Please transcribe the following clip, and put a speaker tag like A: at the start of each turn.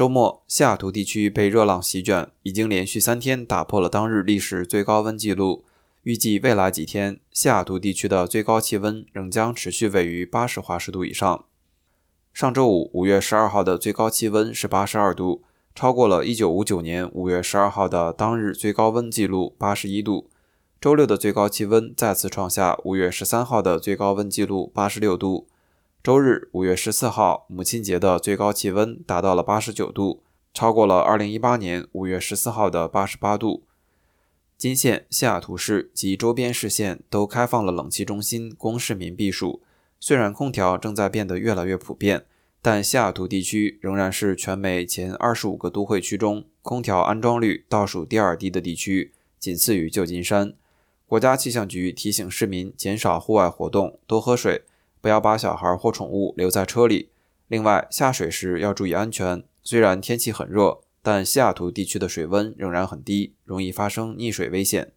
A: 周末，西雅图地区被热浪席卷，已经连续三天打破了当日历史最高温纪录。预计未来几天，西雅图地区的最高气温仍将持续位于八十华氏度以上。上周五，五月十二号的最高气温是八十二度，超过了一九五九年五月十二号的当日最高温纪录八十一度。周六的最高气温再次创下五月十三号的最高温纪录八十六度。周日，五月十四号，母亲节的最高气温达到了八十九度，超过了二零一八年五月十四号的八十八度。金县、西雅图市及周边市县都开放了冷气中心供市民避暑。虽然空调正在变得越来越普遍，但西雅图地区仍然是全美前二十五个都会区中空调安装率倒数第二低的地区，仅次于旧金山。国家气象局提醒市民减少户外活动，多喝水。不要把小孩或宠物留在车里。另外，下水时要注意安全。虽然天气很热，但西雅图地区的水温仍然很低，容易发生溺水危险。